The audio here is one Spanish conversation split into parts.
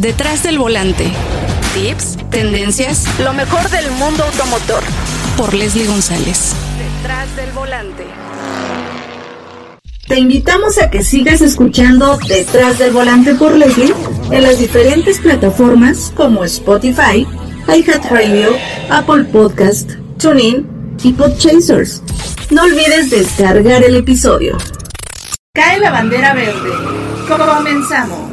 Detrás del volante. Tips, tendencias, lo mejor del mundo automotor. Por Leslie González. Detrás del volante. Te invitamos a que sigas escuchando Detrás del volante por Leslie en las diferentes plataformas como Spotify, iHeartRadio, Apple Podcast, TuneIn y Podchasers. No olvides descargar el episodio. Cae la bandera verde. Comenzamos.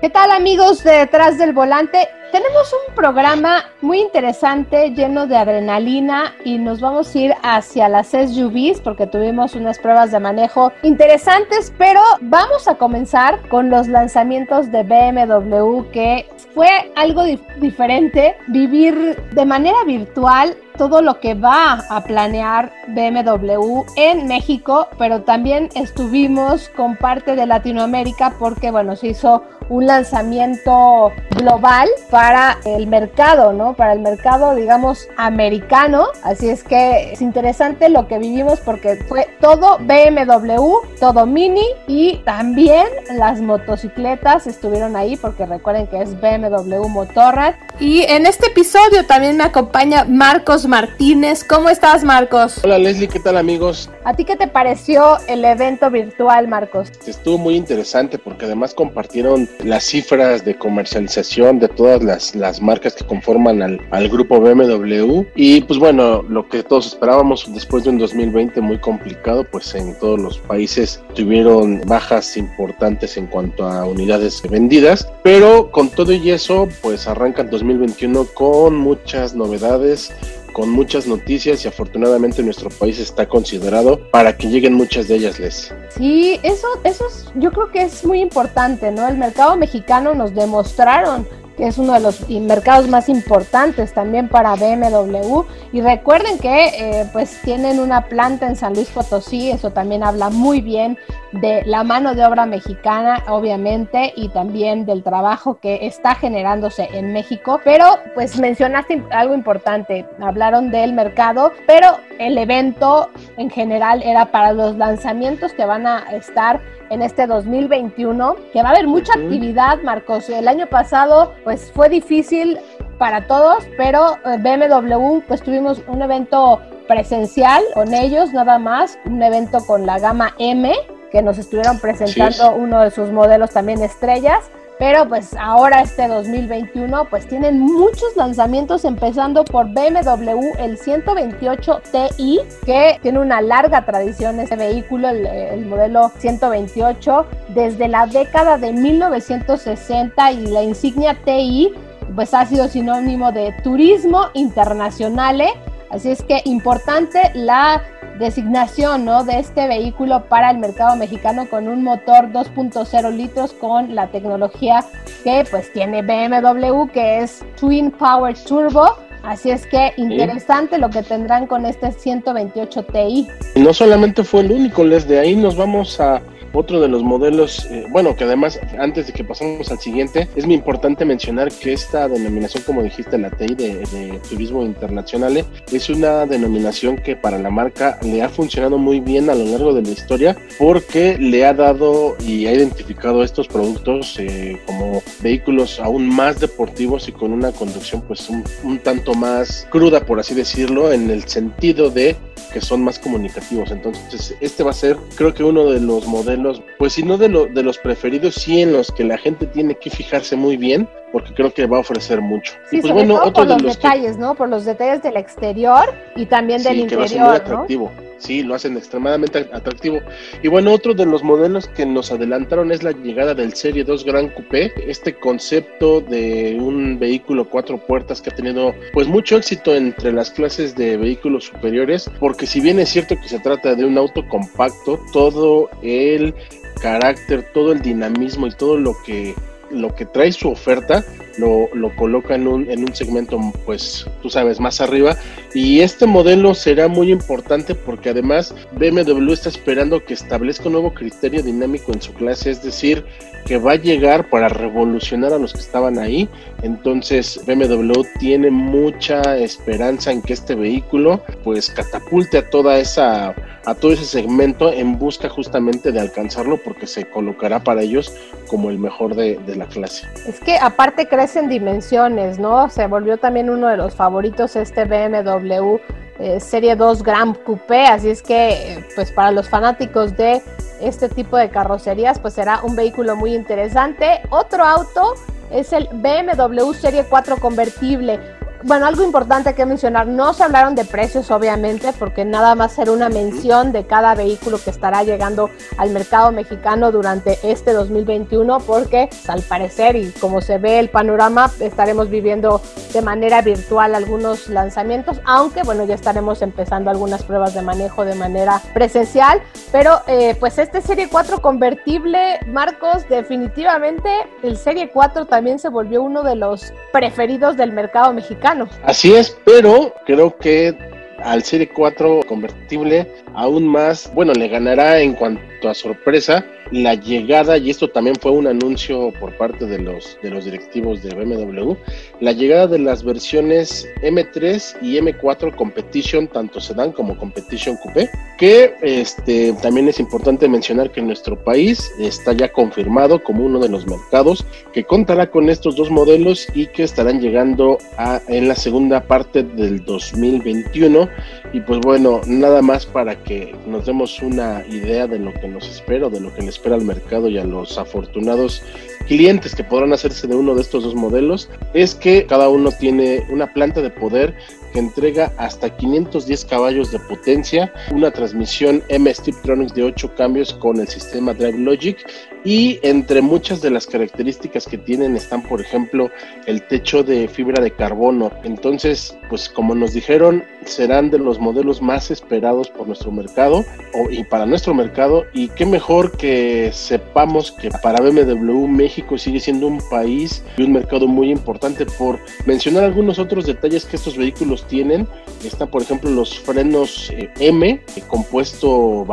¿Qué tal amigos de Detrás del Volante? Tenemos un programa muy interesante, lleno de adrenalina y nos vamos a ir hacia las SUVs porque tuvimos unas pruebas de manejo interesantes, pero vamos a comenzar con los lanzamientos de BMW que fue algo diferente, vivir de manera virtual todo lo que va a planear BMW en México, pero también estuvimos con parte de Latinoamérica porque, bueno, se hizo un lanzamiento global para el mercado, ¿no? Para el mercado, digamos, americano. Así es que es interesante lo que vivimos porque fue todo BMW, todo Mini y también las motocicletas estuvieron ahí porque recuerden que es BMW Motorrad. Y en este episodio también me acompaña Marcos Martínez. ¿Cómo estás, Marcos? Hola, Leslie, ¿qué tal, amigos? ¿A ti qué te pareció el evento virtual, Marcos? Estuvo muy interesante porque además compartieron las cifras de comercialización de todas las, las marcas que conforman al, al grupo BMW. Y pues bueno, lo que todos esperábamos después de un 2020 muy complicado, pues en todos los países tuvieron bajas importantes en cuanto a unidades vendidas. Pero con todo y eso, pues arrancan 2021 con muchas novedades con muchas noticias y afortunadamente nuestro país está considerado para que lleguen muchas de ellas, Les. Sí, eso, eso es, yo creo que es muy importante, ¿no? El mercado mexicano nos demostraron es uno de los mercados más importantes también para BMW. Y recuerden que eh, pues tienen una planta en San Luis Potosí, eso también habla muy bien de la mano de obra mexicana, obviamente, y también del trabajo que está generándose en México. Pero pues mencionaste algo importante, hablaron del mercado, pero el evento en general era para los lanzamientos que van a estar en este 2021, que va a haber mucha actividad, Marcos. El año pasado, pues fue difícil para todos, pero eh, BMW, pues tuvimos un evento presencial con ellos, nada más, un evento con la gama M, que nos estuvieron presentando uno de sus modelos también estrellas. Pero pues ahora este 2021 pues tienen muchos lanzamientos empezando por BMW el 128 Ti que tiene una larga tradición ese vehículo, el, el, modelo 128 desde la década de 1960 y la insignia Ti pues ha sido sinónimo de turismo internacional. Así es que importante la designación ¿no? de este vehículo para el mercado mexicano con un motor 2.0 litros con la tecnología que pues tiene BMW que es Twin Power Turbo. Así es que interesante lo que tendrán con este 128 Ti. No solamente fue el único, Les, de ahí nos vamos a otro de los modelos, eh, bueno, que además, antes de que pasemos al siguiente, es muy importante mencionar que esta denominación, como dijiste, la TI de, de Turismo Internacional, es una denominación que para la marca le ha funcionado muy bien a lo largo de la historia porque le ha dado y ha identificado estos productos eh, como vehículos aún más deportivos y con una conducción pues un, un tanto más cruda, por así decirlo, en el sentido de que son más comunicativos. Entonces, este va a ser, creo que uno de los modelos pues si no de, lo, de los preferidos, sí en los que la gente tiene que fijarse muy bien, porque creo que va a ofrecer mucho. Sí, y pues bueno, otro por de los, los detalles, que... ¿no? Por los detalles del exterior y también del sí, interior. Que lo hacen muy atractivo. ¿no? Sí, lo hacen extremadamente atractivo. Y bueno, otro de los modelos que nos adelantaron es la llegada del Serie 2 Gran Coupé, este concepto de un vehículo cuatro puertas que ha tenido pues mucho éxito entre las clases de vehículos superiores, porque si bien es cierto que se trata de un auto compacto, todo el carácter, todo el dinamismo y todo lo que lo que trae su oferta lo, lo coloca en un, en un segmento, pues tú sabes, más arriba. Y este modelo será muy importante porque además BMW está esperando que establezca un nuevo criterio dinámico en su clase, es decir, que va a llegar para revolucionar a los que estaban ahí. Entonces BMW tiene mucha esperanza en que este vehículo pues catapulte a toda esa a todo ese segmento en busca justamente de alcanzarlo porque se colocará para ellos como el mejor de, la clase. Es que aparte crece en dimensiones, ¿no? Se volvió también uno de los favoritos este BMW eh, Serie 2 Grand Coupé, así es que pues para los fanáticos de este tipo de carrocerías pues será un vehículo muy interesante. Otro auto es el BMW Serie 4 convertible bueno, algo importante que mencionar, no se hablaron de precios obviamente, porque nada más será una mención de cada vehículo que estará llegando al mercado mexicano durante este 2021, porque al parecer y como se ve el panorama, estaremos viviendo de manera virtual algunos lanzamientos, aunque bueno, ya estaremos empezando algunas pruebas de manejo de manera presencial, pero eh, pues este Serie 4 convertible, Marcos, definitivamente el Serie 4 también se volvió uno de los preferidos del mercado mexicano Así es, pero creo que al Serie 4 convertible aún más, bueno, le ganará en cuanto a sorpresa la llegada, y esto también fue un anuncio por parte de los, de los directivos de BMW, la llegada de las versiones M3 y M4 Competition, tanto Sedan como Competition Coupé, que este, también es importante mencionar que en nuestro país está ya confirmado como uno de los mercados que contará con estos dos modelos y que estarán llegando a, en la segunda parte del 2021. Y pues bueno, nada más para que nos demos una idea de lo que nos espera, de lo que les espera al mercado y a los afortunados clientes que podrán hacerse de uno de estos dos modelos es que cada uno tiene una planta de poder que entrega hasta 510 caballos de potencia, una transmisión M Steptronics de 8 cambios con el sistema Drive Logic y entre muchas de las características que tienen están, por ejemplo, el techo de fibra de carbono. Entonces, pues como nos dijeron, serán de los modelos más esperados por nuestro mercado o, y para nuestro mercado. Y qué mejor que sepamos que para BMW México sigue siendo un país y un mercado muy importante por mencionar algunos otros detalles que estos vehículos tienen. Están, por ejemplo, los frenos eh, M, compuesto,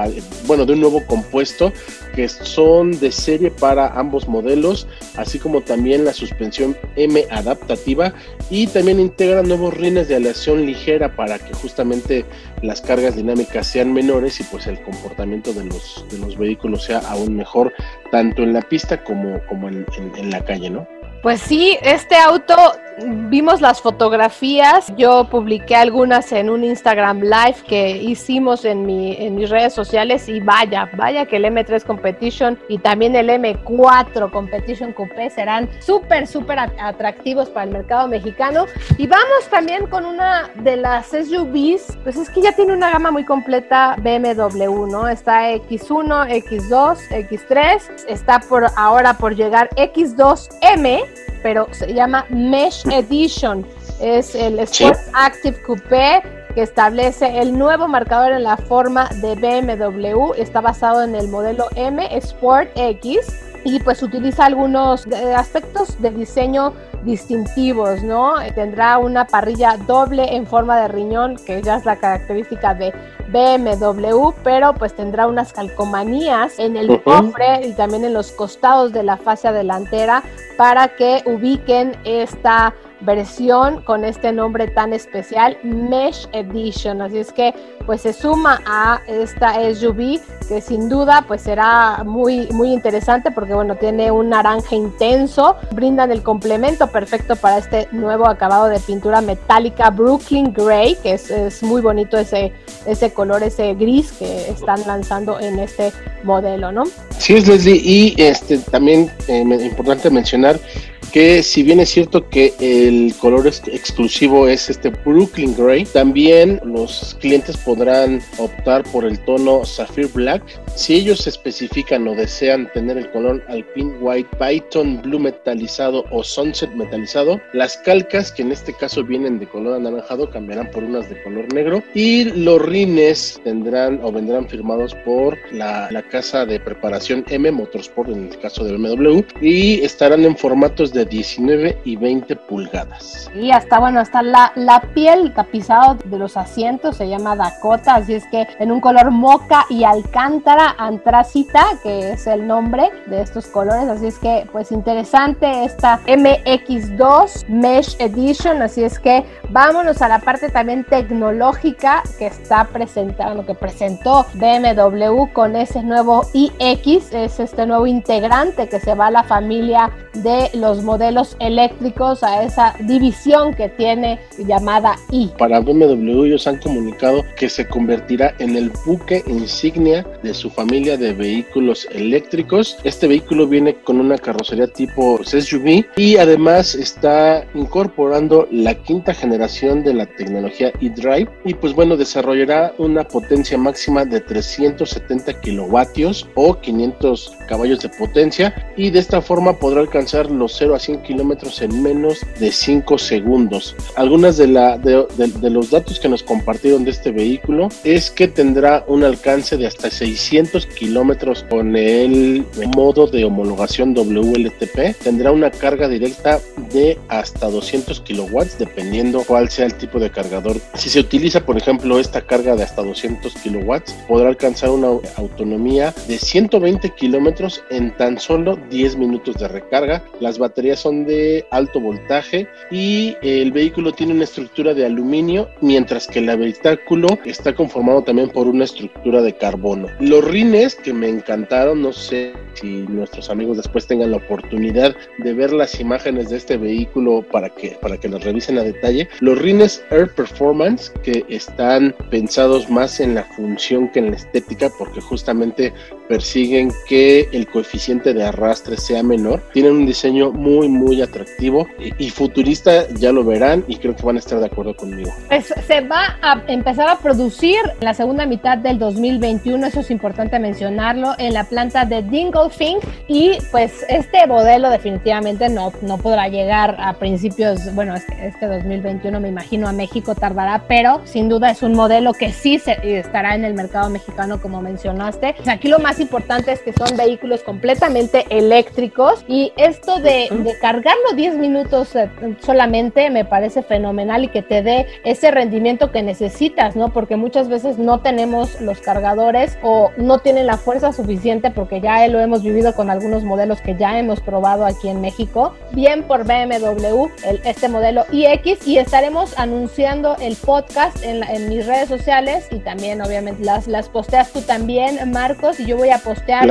bueno, de un nuevo compuesto que son de serie para ambos modelos, así como también la suspensión M adaptativa y también integra nuevos rines de aleación ligera para que justamente las cargas dinámicas sean menores y pues el comportamiento de los, de los vehículos sea aún mejor, tanto en la pista como, como en, en la calle, ¿no? Pues sí, este auto, vimos las fotografías, yo publiqué algunas en un Instagram Live que hicimos en, mi, en mis redes sociales y vaya, vaya que el M3 Competition y también el M4 Competition Coupé serán súper, súper atractivos para el mercado mexicano. Y vamos también con una de las SUVs, pues es que ya tiene una gama muy completa BMW, ¿no? Está X1, X2, X3, está por ahora por llegar X2M pero se llama Mesh Edition. Es el Sport Active Coupé que establece el nuevo marcador en la forma de BMW. Está basado en el modelo M Sport X y pues utiliza algunos eh, aspectos de diseño distintivos, ¿no? Tendrá una parrilla doble en forma de riñón, que ya es la característica de BMW, pero pues tendrá unas calcomanías en el cofre y también en los costados de la fascia delantera para que ubiquen esta versión con este nombre tan especial, Mesh Edition. Así es que pues se suma a esta SUV que sin duda pues será muy muy interesante porque bueno, tiene un naranja intenso, brindan el complemento perfecto para este nuevo acabado de pintura metálica Brooklyn Gray, que es, muy bonito ese ese color, ese gris que están lanzando en este modelo, ¿no? Sí es Leslie y este también eh, importante mencionar que si bien es cierto que el color exclusivo es este Brooklyn Gray, también los clientes podrán optar por el tono Sapphire Black. Si ellos especifican o desean tener el color Alpine White, Python Blue metalizado o Sunset metalizado, las calcas, que en este caso vienen de color anaranjado, cambiarán por unas de color negro y los rines tendrán o vendrán firmados por la, casa de preparación M Motorsport en el caso del MW y estarán en formatos de 19 y 20 pulgadas. Y hasta bueno, hasta la, la piel tapizado de los asientos se llama Dakota, así es que en un color moca y alcántara antracita, que es el nombre de estos colores, así es que pues interesante esta MX2 Mesh Edition, así es que vámonos a la parte también tecnológica que está presentando, que presentó BMW con ese nuevo iX, es este nuevo integrante que se va a la familia de los modelos eléctricos, a esa división que tiene llamada i. Para BMW ellos han comunicado que se convertirá en el buque insignia de su familia de vehículos eléctricos. Este vehículo viene con una carrocería tipo SUV y además está incorporando la quinta generación de la tecnología eDrive y pues bueno desarrollará una potencia máxima de 370 kilovatios o 500 caballos de potencia y de esta forma podrá alcanzar los 0 a 100 kilómetros en menos de 5 segundos. Algunas de, la, de, los datos que nos compartieron de este vehículo es que tendrá un alcance de hasta 600 kilómetros con el modo de homologación WLTP. Tendrá una carga directa de hasta 200 kilowatts dependiendo cuál sea el tipo de cargador. Si se utiliza por ejemplo esta carga de hasta 200 kilowatts podrá alcanzar una autonomía de 120 kilómetros en tan solo 10 minutos de recarga. Las baterías son de alto voltaje y el vehículo tiene una estructura de aluminio, mientras que el habitáculo está conformado también por una estructura de carbono. Los rines que me encantaron, no sé si nuestros amigos después tengan la oportunidad de ver las imágenes de este vehículo para que, para que los revisen a detalle. Los rines Air Performance que están pensados más en la función que en la estética porque justamente persiguen que el coeficiente de arrastre sea menor. Tienen un diseño muy, muy atractivo y, futurista, ya lo verán y creo que van a estar de acuerdo conmigo. Pues se va a empezar a producir en la segunda mitad del 2021, eso es importante mencionarlo, en la planta de Dingolfing y pues este modelo definitivamente no, no podrá llegar a principios, bueno, este, este 2021 me imagino a México tardará, pero sin duda es un modelo que sí se, estará en el mercado mexicano como mencionaste. Aquí lo más importante es que son vehículos completamente eléctricos y esto de, cargarlo 10 minutos eh, solamente me parece fenomenal y que te dé ese rendimiento que necesitas, ¿no? Porque muchas veces no tenemos los cargadores o no tienen la fuerza suficiente porque ya lo hemos vivido con algunos modelos que ya hemos probado aquí en México. Bien por BMW, este modelo iX y estaremos anunciando el podcast en, en mis redes sociales y también obviamente las, las posteas tú también, Marcos, y yo voy a postear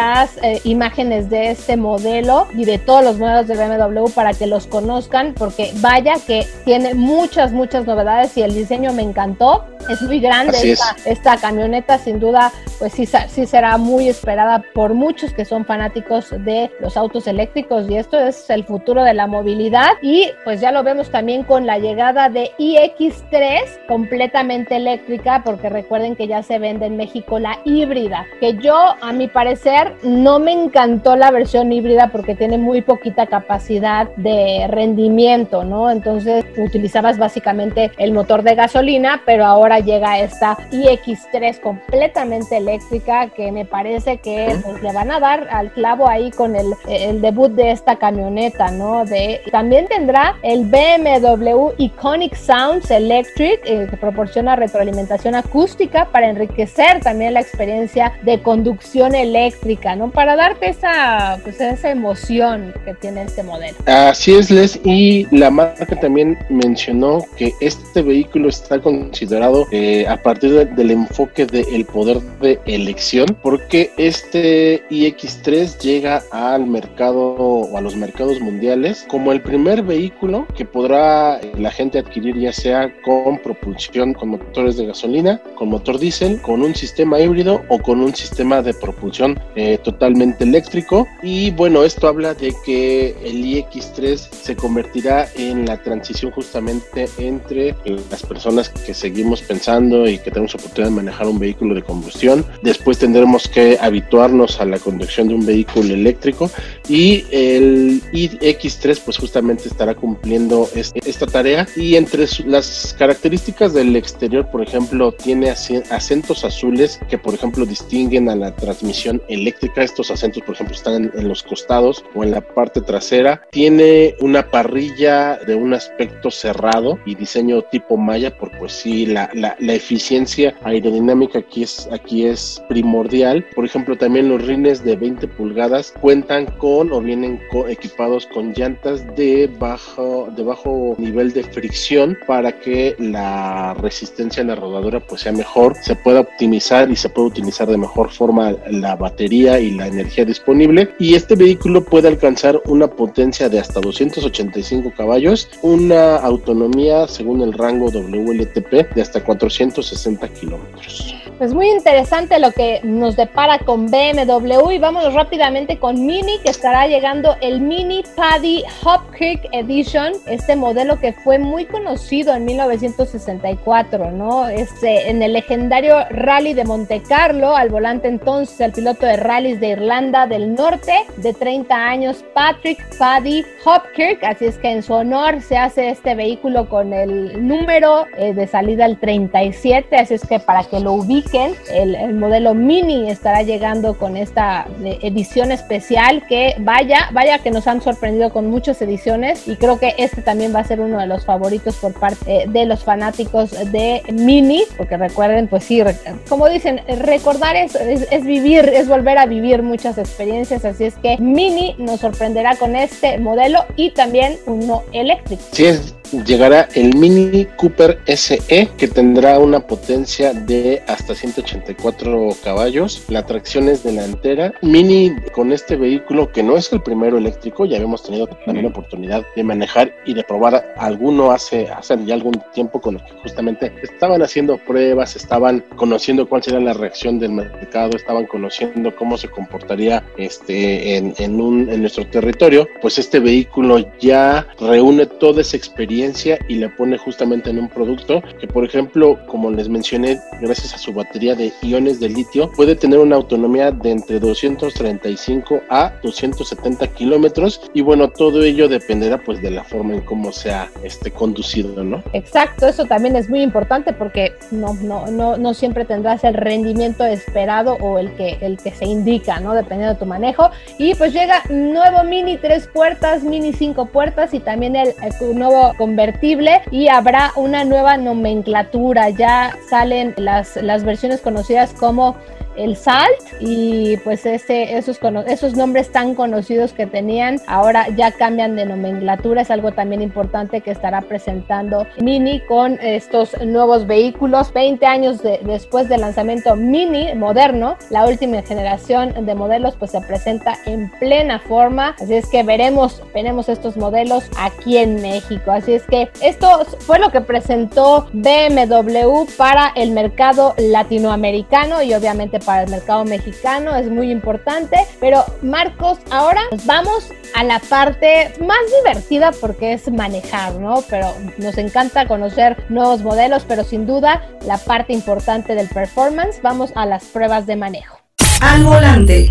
las eh, imágenes de este modelo y de todos los modelos de BMW para que los conozcan, porque vaya que tiene muchas, muchas novedades y el diseño me encantó. Es muy grande esta, esta, camioneta, sin duda, pues sí, sí será muy esperada por muchos que son fanáticos de los autos eléctricos y esto es el futuro de la movilidad y pues ya lo vemos también con la llegada de iX3 completamente eléctrica porque recuerden que ya se vende en México la híbrida que yo a mi parecer, no me encantó la versión híbrida porque tiene muy poquita capacidad de rendimiento, ¿no? Entonces utilizabas básicamente el motor de gasolina, pero ahora llega esta iX3 completamente eléctrica que me parece que pues, le van a dar al clavo ahí con el, el debut de esta camioneta, ¿no? De, también tendrá el BMW Iconic Sounds Electric eh, que proporciona retroalimentación acústica para enriquecer también la experiencia de conducción eléctrica, Para darte esa, pues, esa emoción que tiene este modelo. Así es, Les, y la marca también mencionó que este vehículo está considerado eh, a partir del enfoque del poder de elección, porque este iX3 llega al mercado o a los mercados mundiales como el primer vehículo que podrá la gente adquirir ya sea con propulsión con motores de gasolina, con motor diésel, con un sistema híbrido o con un sistema de propulsión eh, totalmente eléctrico. Y bueno, esto habla de que el iX3 se convertirá en la transición justamente entre las personas que seguimos pensando y que tenemos oportunidad de manejar un vehículo de combustión. Después tendremos que habituarnos a la conducción de un vehículo eléctrico y el iX3 pues justamente estará cumpliendo esta tarea y entre las características del exterior por ejemplo tiene acentos azules que por ejemplo distinguen a la transmisión eléctrica estos acentos por ejemplo están en, los costados o en la parte trasera tiene una parrilla de un aspecto cerrado y diseño tipo maya por pues sí la, la, la eficiencia aerodinámica aquí es aquí es primordial. Por ejemplo también los rines de 20 pulgadas cuentan con o vienen equipados con llantas de bajo, de bajo nivel de fricción para que la resistencia en la rodadura pues sea mejor, se pueda optimizar y se pueda utilizar de mejor forma la batería y la energía disponible y este vehículo puede alcanzar una potencia de hasta 285 caballos, una autonomía según el rango WLTP de hasta 460 kilómetros. Pues muy interesante lo que nos depara con BMW y vámonos rápidamente con Mini que estará llegando el Mini Paddy Hopkick Edition, este modelo que fue muy conocido en 1964, ¿no? Este, en el legendario Rally de Monte Carlo, al volante entonces el piloto de rallies de Irlanda del Norte de 30 años, Patrick Paddy Hopkirk, así es que en su honor se hace este vehículo con el número eh, de salida el 37, así es que para que lo ubiquen el, modelo Mini estará llegando con esta eh, edición especial que vaya, vaya que nos han sorprendido con muchas ediciones y creo que este también va a ser uno de los favoritos por parte eh, de los fanáticos de Mini, porque recuerden, pues sí, como dicen, recordar es, es, vivir, es volver vivir muchas experiencias, así es que Mini nos sorprenderá con este modelo y también uno eléctrico. Sí, es llegará el Mini Cooper SE que tendrá una potencia de hasta 184 caballos. La tracción es delantera. Mini con este vehículo que no es el primero eléctrico, ya habíamos tenido también la oportunidad de manejar y de probar alguno hace, hace ya algún tiempo con los que justamente estaban haciendo pruebas, estaban conociendo cuál sería la reacción del mercado, estaban conociendo cómo se comportaría este en, en, un, en nuestro territorio. Pues este vehículo ya reúne toda esa experiencia y le pone justamente en un producto que, por ejemplo, como les mencioné, gracias a su batería de iones de litio, puede tener una autonomía de entre 235 a 270 kilómetros y bueno, todo ello dependerá pues de la forma en cómo sea este conducido, ¿no? Exacto, eso también es muy importante porque no, no, no, no siempre tendrás el rendimiento esperado o el que, el que se indica, ¿no? Dependiendo de tu manejo. Y pues llega nuevo Mini tres puertas, Mini cinco puertas y también el, el nuevo convertible y habrá una nueva nomenclatura. Ya salen las, las versiones conocidas como el Salt y pues ese, esos, esos nombres tan conocidos que tenían ahora ya cambian de nomenclatura. Es algo también importante que estará presentando Mini con estos nuevos vehículos. 20 años después del lanzamiento Mini moderno, la última generación de modelos pues se presenta en plena forma. Así es que veremos, veremos estos modelos aquí en México. Así es que esto fue lo que presentó BMW para el mercado latinoamericano y obviamente para el mercado mexicano, es muy importante. Pero Marcos, ahora vamos a la parte más divertida porque es manejar, ¿no? Pero nos encanta conocer nuevos modelos, pero sin duda la parte importante del performance, vamos a las pruebas de manejo. Al volante.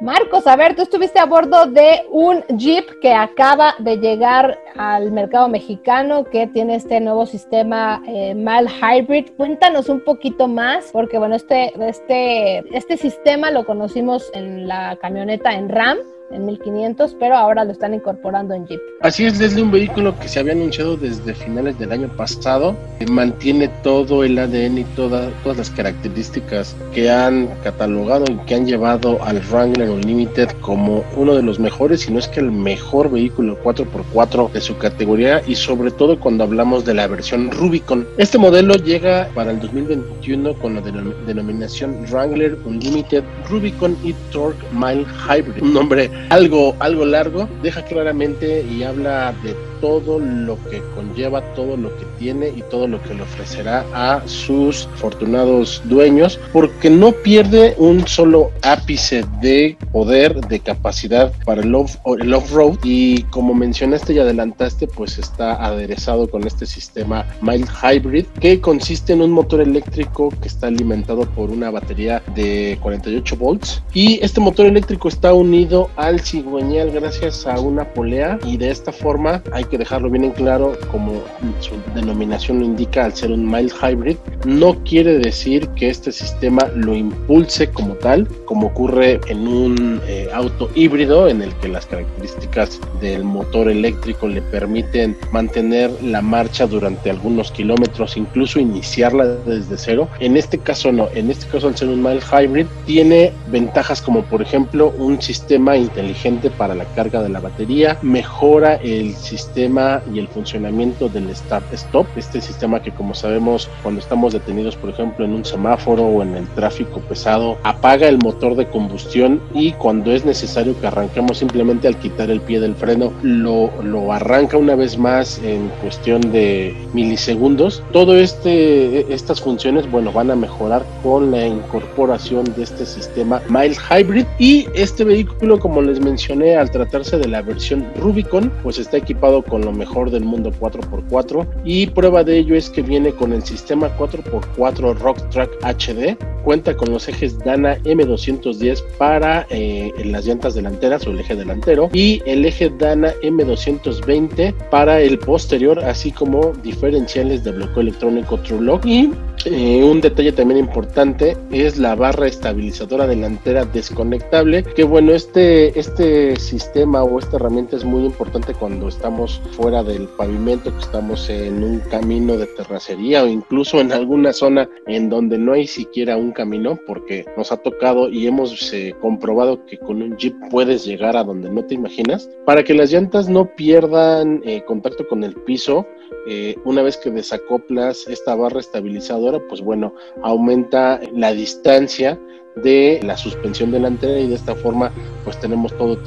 Marcos, a ver, tú estuviste a bordo de un Jeep que acaba de llegar al mercado mexicano, que tiene este nuevo sistema eh, MAL Hybrid. Cuéntanos un poquito más, porque bueno, este, este, este sistema lo conocimos en la camioneta en RAM, en 1500, pero ahora lo están incorporando en Jeep. Así es, desde un vehículo que se había anunciado desde finales del año pasado, que mantiene todo el ADN y todas las características que han catalogado y que han llevado al Wrangler Unlimited como uno de los mejores, si no es que el mejor vehículo 4x4 de su categoría y sobre todo cuando hablamos de la versión Rubicon. Este modelo llega para el 2021 con la denominación Wrangler Unlimited Rubicon e-Torque Mile Hybrid, un nombre algo, algo largo, deja claramente y habla de todo lo que conlleva, todo lo que tiene y todo lo que le ofrecerá a sus afortunados dueños, porque no pierde un solo ápice de poder, de capacidad para el off-road y como mencionaste y adelantaste, pues está aderezado con este sistema Mild Hybrid que consiste en un motor eléctrico que está alimentado por una batería de 48 volts. Y este motor eléctrico está unido al cigüeñal gracias a una polea y de esta forma hay que dejarlo bien en claro, como su denominación lo indica, al ser un mild hybrid, no quiere decir que este sistema lo impulse como tal, como ocurre en un eh, auto híbrido en el que las características del motor eléctrico le permiten mantener la marcha durante algunos kilómetros, incluso iniciarla desde cero. En este caso no, en este caso al ser un mild hybrid tiene ventajas como por ejemplo un sistema inteligente para la carga de la batería, mejora el sistema y el funcionamiento del start-stop, este sistema que como sabemos cuando estamos detenidos por ejemplo en un semáforo o en el tráfico pesado, apaga el motor de combustión y cuando es necesario que arranquemos simplemente al quitar el pie del freno, lo, lo arranca una vez más en cuestión de milisegundos. Todo este, estas funciones, bueno, van a mejorar con la incorporación de este sistema Mild Hybrid y este vehículo, como les mencioné, al tratarse de la versión Rubicon, pues está equipado con lo mejor del mundo 4x4 y prueba de ello es que viene con el sistema 4x4 Rock Track HD, cuenta con los ejes Dana M210 para eh, las llantas delanteras o el eje delantero y el eje Dana M220 para el posterior, así como diferenciales de bloqueo electrónico True Lock. Y eh, un detalle también importante es la barra estabilizadora delantera desconectable, que bueno, este, este sistema o esta herramienta es muy importante cuando estamos fuera del pavimento, que estamos en un camino de terracería o incluso en alguna zona en donde no hay siquiera un camino, porque nos ha tocado y hemos eh, comprobado que con un jeep puedes llegar a donde no te imaginas, para que las llantas no pierdan eh, contacto con el piso eh, una vez que desacoplas esta barra estabilizadora, pues bueno, aumenta la distancia de la suspensión delantera y de esta forma pues tenemos todo,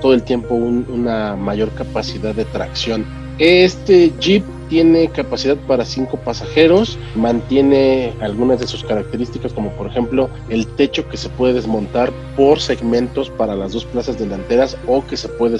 todo el tiempo una mayor capacidad de tracción. Este Jeep tiene capacidad para cinco pasajeros, mantiene algunas de sus características como por ejemplo el techo que se puede desmontar por segmentos para las dos plazas delanteras o que se puede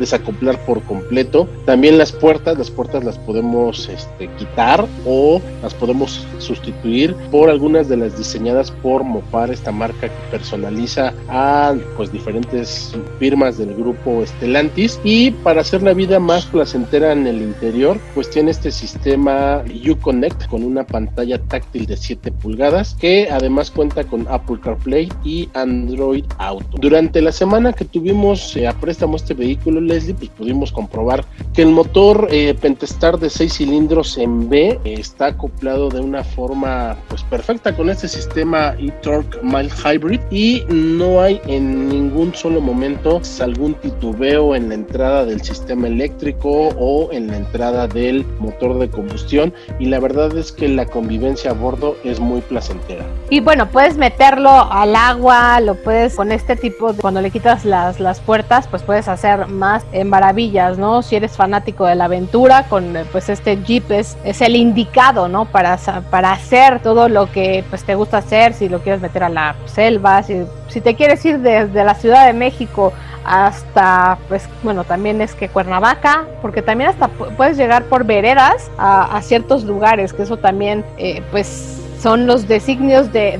desacoplar por completo. También las puertas, las puertas las podemos este, quitar o las podemos sustituir por algunas de las diseñadas por Mopar, esta marca que personaliza a pues diferentes firmas del grupo Stellantis y para hacer la vida más placentera en el interior pues tiene este sistema Uconnect con una pantalla táctil de 7 pulgadas que además cuenta con Apple CarPlay y Android Auto. Durante la semana que tuvimos eh, a préstamo este vehículo, Leslie, pues pudimos comprobar que el motor eh, Pentestar de 6 cilindros en B eh, está acoplado de una forma pues perfecta con este sistema e-Torque Mild Hybrid y no hay en ningún solo momento algún titubeo en la entrada del sistema eléctrico o en la entrada del motor de combustión y la verdad es que la convivencia a bordo es muy placentera. Y bueno, puedes meterlo al agua, lo puedes con este tipo de, cuando le quitas las, las puertas, pues puedes hacer más en maravillas, ¿no? Si eres fanático de la aventura, con pues este Jeep es, es el indicado, ¿no? Para, para hacer todo lo que pues te gusta hacer, si lo quieres meter a la selva, si, si te quieres ir desde la Ciudad de México hasta, pues bueno, también es que Cuernavaca, porque también hasta puedes llegar por veredas a, ciertos lugares, que eso también, eh, pues son los designios de,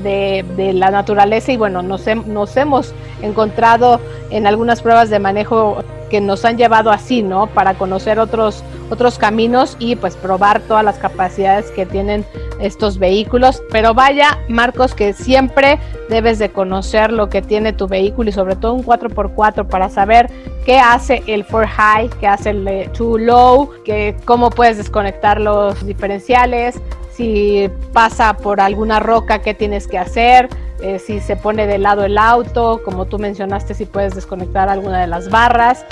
de, la naturaleza y bueno, nos, nos hemos encontrado en algunas pruebas de manejo que nos han llevado así, ¿no? Para conocer otros, otros caminos y pues probar todas las capacidades que tienen estos vehículos. Pero vaya, Marcos, que siempre debes de conocer lo que tiene tu vehículo y sobre todo un 4x4 para saber qué hace el 4 high, qué hace el 2 low, que, cómo puedes desconectar los diferenciales, si pasa por alguna roca, qué tienes que hacer, eh, si se pone de lado el auto, como tú mencionaste, si puedes desconectar alguna de las barras,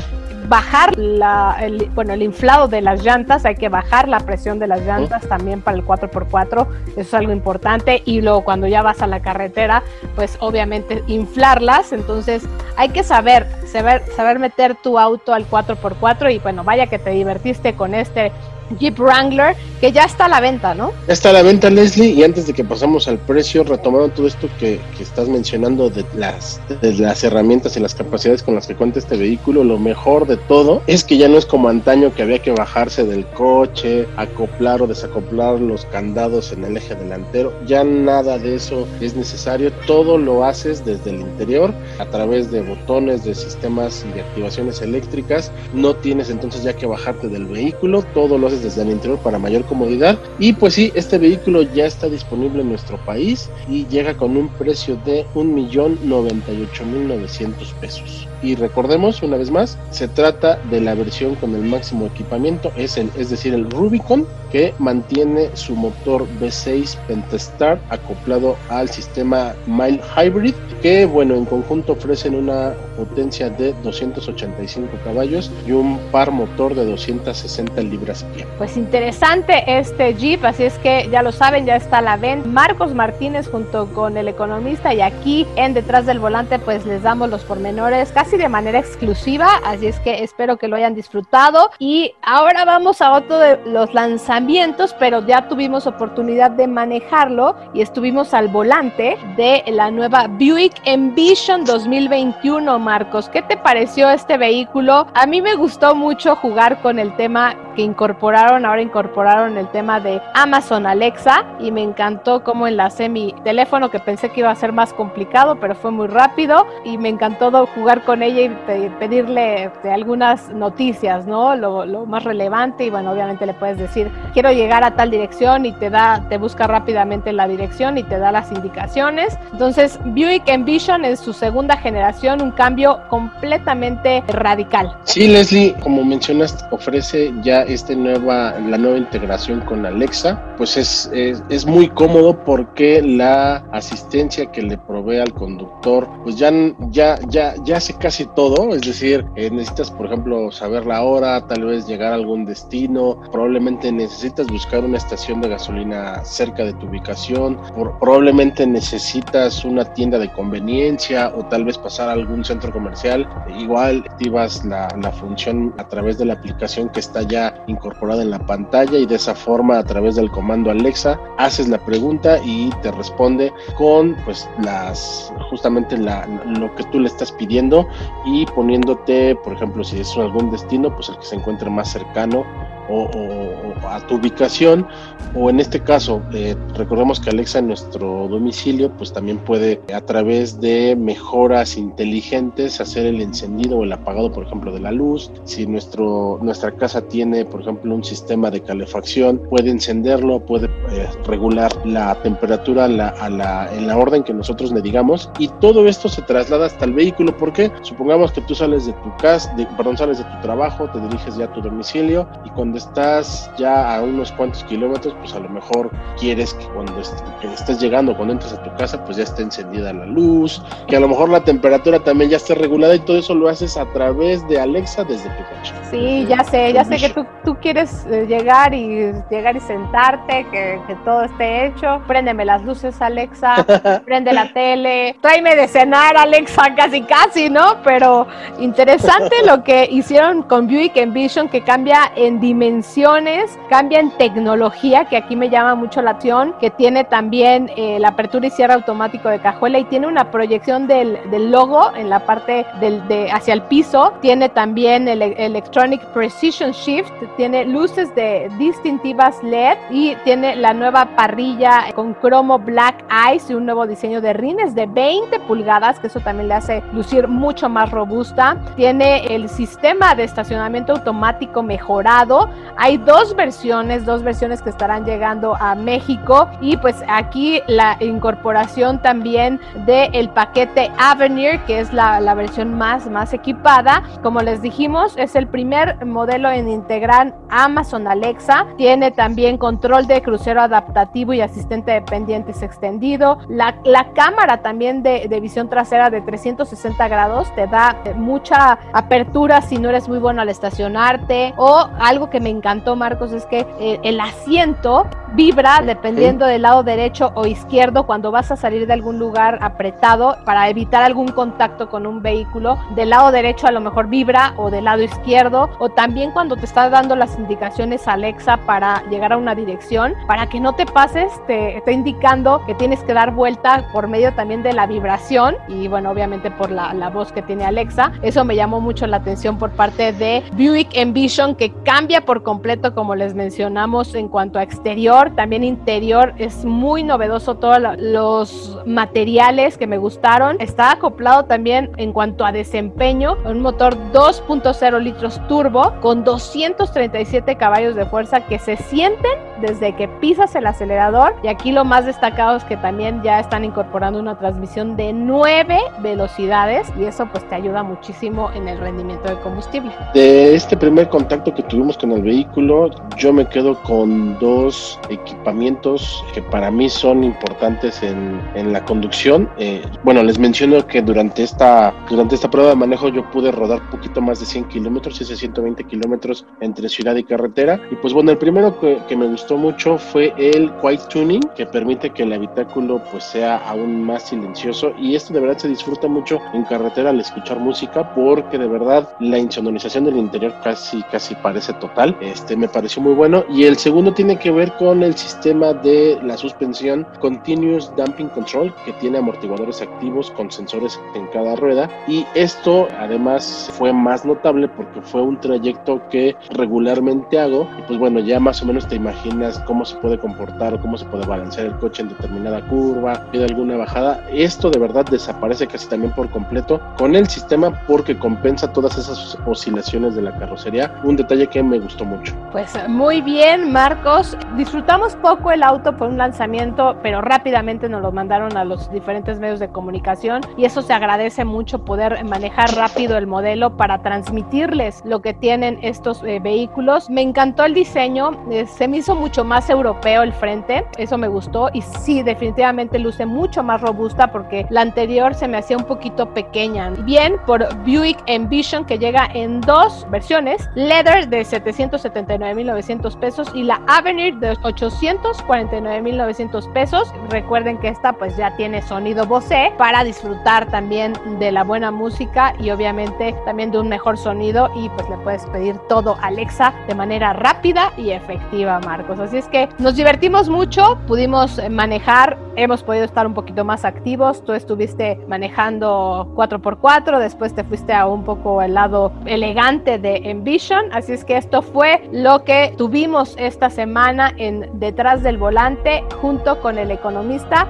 bajar el, bueno, el inflado de las llantas, hay que bajar la presión de las llantas también para el 4x4, eso es algo importante, y luego cuando ya vas a la carretera, pues obviamente inflarlas, entonces hay que saber, saber, saber meter tu auto al 4x4 y bueno, vaya que te divertiste con este Jeep Wrangler, que ya está a la venta, ¿no? Ya está a la venta, Leslie, y antes de que pasamos al precio, retomando todo esto que, que estás mencionando de las, de las herramientas y las capacidades con las que cuenta este vehículo, lo mejor de todo es que ya no es como antaño que había que bajarse del coche, acoplar o desacoplar los candados en el eje delantero, ya nada de eso es necesario, todo lo haces desde el interior a través de botones, de sistemas y de activaciones eléctricas, no tienes entonces ya que bajarte del vehículo, todo lo haces desde el interior para mayor comodidad. Y pues sí, este vehículo ya está disponible en nuestro país y llega con un precio de 1.098.900 pesos. Y recordemos una vez más, se trata de la versión con el máximo equipamiento, es, el, es decir, el Rubicon, que mantiene su motor V6 Pentastar acoplado al sistema Mile Hybrid, que bueno, en conjunto ofrecen una potencia de 285 caballos y un par motor de 260 libras pie. Pues interesante este Jeep, así es que ya lo saben, ya está a la venta. Marcos Martínez junto con el economista y aquí en Detrás del Volante pues les damos los pormenores casi de manera exclusiva, así es que espero que lo hayan disfrutado. Y ahora vamos a otro de los lanzamientos, pero ya tuvimos oportunidad de manejarlo y estuvimos al volante de la nueva Buick Envision 2021, Marcos. ¿Qué te pareció este vehículo? A mí me gustó mucho jugar con el tema que incorporaron, ahora incorporaron el tema de Amazon Alexa y me encantó cómo enlacé mi teléfono que pensé que iba a ser más complicado, pero fue muy rápido y me encantó jugar con ella y pedirle este, algunas noticias, ¿no? Lo, lo, más relevante y bueno, obviamente le puedes decir, quiero llegar a tal dirección y te da, te busca rápidamente la dirección y te da las indicaciones. Entonces, Buick Envision es su segunda generación, un cambio completamente radical. Sí, Leslie, como mencionas, ofrece ya este nueva, la nueva integración con Alexa, pues es, es, es muy cómodo porque la asistencia que le provee al conductor, pues ya, ya, ya, ya hace casi todo, es decir, eh, necesitas, por ejemplo, saber la hora, tal vez llegar a algún destino, probablemente necesitas buscar una estación de gasolina cerca de tu ubicación, por, probablemente necesitas una tienda de conveniencia o tal vez pasar a algún centro comercial, igual activas la, la función a través de la aplicación que está ya incorporada en la pantalla y de esa forma a través del comando Alexa haces la pregunta y te responde con pues las justamente la, lo que tú le estás pidiendo y poniéndote, por ejemplo, si es algún destino, pues el que se encuentre más cercano o, o, a tu ubicación o en este caso eh, recordemos que Alexa en nuestro domicilio pues también puede a través de mejoras inteligentes hacer el encendido o el apagado por ejemplo de la luz. Si nuestro nuestra casa tiene por ejemplo un sistema de calefacción puede encenderlo puede eh, regular la temperatura la, a la, en la orden que nosotros le digamos y todo esto se traslada hasta el vehículo. Porque supongamos que tú sales de tu casa de, perdón sales de tu trabajo te diriges ya a tu domicilio y cuando estás ya a unos cuantos kilómetros, pues a lo mejor quieres que cuando est que estés llegando, cuando entres a tu casa, pues ya esté encendida la luz, que a lo mejor la temperatura también ya esté regulada y todo eso lo haces a través de Alexa desde tu coche. Sí, ya sé, ya sé que tú, tú quieres eh, llegar y llegar y sentarte, que, que, todo esté hecho. Préndeme las luces, Alexa, prende la tele, tráeme de cenar, Alexa, casi casi, ¿no? Pero interesante lo que hicieron con Buick Envision, que cambia en dimensión dimensiones, cambia en tecnología, que aquí me llama mucho la atención, que tiene también eh, la apertura y cierre automático de cajuela y tiene una proyección del, del logo en la parte del, de, hacia el piso, tiene también el Electronic Precision Shift, tiene luces de distintivas LED y tiene la nueva parrilla con cromo Black Eyes y un nuevo diseño de rines de 20 pulgadas, que eso también le hace lucir mucho más robusta. Tiene el sistema de estacionamiento automático mejorado. Hay dos versiones, dos versiones que estarán llegando a México y pues aquí la incorporación también del el paquete Avenir, que es la, la versión más, más equipada. Como les dijimos, es el primer modelo en integrar Amazon Alexa. Tiene también control de crucero adaptativo y asistente de pendientes extendido. La, la cámara también de, de, visión trasera de 360 grados te da mucha apertura si no eres muy bueno al estacionarte. O algo que me encantó, Marcos, es que eh, el asiento vibra dependiendo del lado derecho o izquierdo cuando vas a salir de algún lugar apretado para evitar algún contacto con un vehículo. Del lado derecho a lo mejor vibra o del lado izquierdo o también cuando te está dando las indicaciones Alexa para llegar a una dirección, para que no te pases, te está indicando que tienes que dar vuelta por medio también de la vibración y bueno, obviamente por la, la voz que tiene Alexa. Eso me llamó mucho la atención por parte de Buick Envision que cambia por completo como les mencionamos en cuanto a exterior, también interior es muy novedoso todos los materiales que me gustaron. Está acoplado también en cuanto a desempeño, un motor 2.0 litros turbo con 237 caballos de fuerza que se sienten desde que pisas el acelerador. Y aquí lo más destacado es que también ya están incorporando una transmisión de 9 velocidades y eso pues te ayuda muchísimo en el rendimiento de combustible. De este primer contacto que tuvimos con el vehículo, yo me quedo con dos equipamientos que para mí son importantes en, en la conducción. Eh, bueno, les menciono que durante esta, durante esta prueba de manejo yo pude rodar poquito más de 100 kilómetros, ese 120 kilómetros entre ciudad y carretera. Y pues bueno, el primero que, que, me gustó mucho fue el Quiet Tuning, que permite que el habitáculo pues sea aún más silencioso. Y esto de verdad se disfruta mucho en carretera al escuchar música, porque de verdad la insonorización del interior casi, casi parece total. Este me pareció muy bueno. Y el segundo tiene que ver con el sistema de la suspensión Continuous Damping Control, que tiene amortiguadores activos con sensores en cada rueda. Y esto además fue más notable porque fue un trayecto que regularmente hago. Y pues bueno, ya más o menos te imaginas cómo se puede comportar o cómo se puede balancear el coche en determinada curva, de alguna bajada. Esto de verdad desaparece casi también por completo con el sistema porque compensa todas esas oscilaciones de la carrocería. Un detalle que me gustó mucho. Pues muy bien, Marcos. Disfrutamos poco el auto por un lanzamiento, pero rápidamente nos lo mandaron a los diferentes medios de comunicación y eso se agradece mucho poder manejar rápido el modelo para transmitirles lo que tienen estos eh, vehículos. Me encantó el diseño, eh, se me hizo mucho más europeo el frente, eso me gustó y sí, definitivamente luce mucho más robusta porque la anterior se me hacía un poquito pequeña. Bien por Buick Envision que llega en dos versiones, Leather de 779.900 pesos y la Avenir de 849.900 pesos. Recuerden que esta pues ya tiene sonido Bose para disfrutar también de la buena música y obviamente también de un mejor sonido y pues le puedes pedir todo a Alexa de manera rápida y efectiva, Marcos. Así es que nos divertimos mucho, pudimos manejar, hemos podido estar un poquito más activos. Tú estuviste manejando 4x4, después te fuiste a un poco el lado elegante de Envision. Así es que esto fue lo que tuvimos esta semana en Detrás del Volante junto con el economista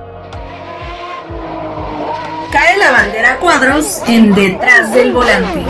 cae la bandera cuadros en detrás del volante.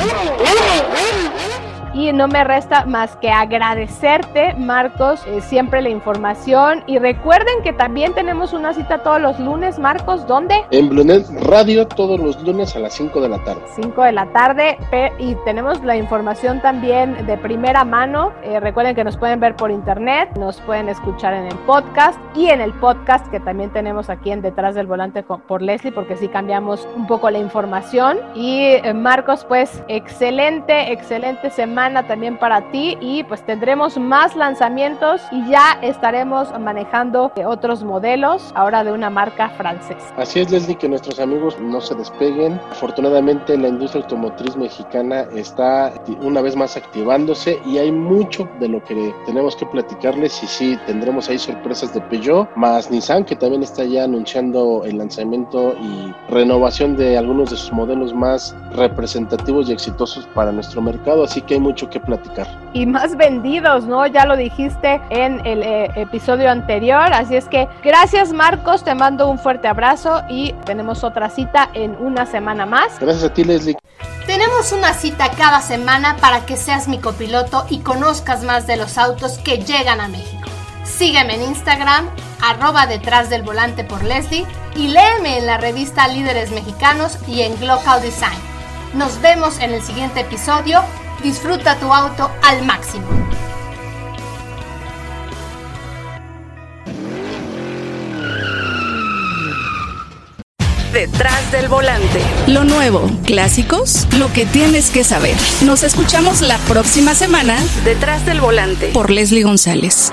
Y no me resta más que agradecerte, Marcos, eh, siempre la información. Y recuerden que también tenemos una cita todos los lunes, Marcos, ¿dónde? En Blunet Radio, todos los lunes a las 5 de la tarde. 5 de la tarde. Y tenemos la información también de primera mano. Eh, recuerden que nos pueden ver por internet, nos pueden escuchar en el podcast y en el podcast que también tenemos aquí en Detrás del Volante por Leslie, porque sí cambiamos un poco la información. Y eh, Marcos, pues, excelente, excelente semana también para ti y pues tendremos más lanzamientos y ya estaremos manejando otros modelos ahora de una marca francesa. Así es, Leslie, que nuestros amigos no se despeguen. Afortunadamente la industria automotriz mexicana está una vez más activándose y hay mucho de lo que tenemos que platicarles y sí, tendremos ahí sorpresas de Peugeot, más Nissan que también está ya anunciando el lanzamiento y renovación de algunos de sus modelos más representativos y exitosos para nuestro mercado, así que hay mucho que platicar. Y más vendidos, ¿no? Ya lo dijiste en el eh, episodio anterior, así es que gracias Marcos, te mando un fuerte abrazo y tenemos otra cita en una semana más. Gracias a ti Leslie. Tenemos una cita cada semana para que seas mi copiloto y conozcas más de los autos que llegan a México. Sígueme en Instagram, arroba detrás del volante por Leslie y léeme en la revista Líderes Mexicanos y en Glocal Design. Nos vemos en el siguiente episodio. Disfruta tu auto al máximo. Detrás del volante. Lo nuevo, clásicos, lo que tienes que saber. Nos escuchamos la próxima semana. Detrás del volante. Por Leslie González.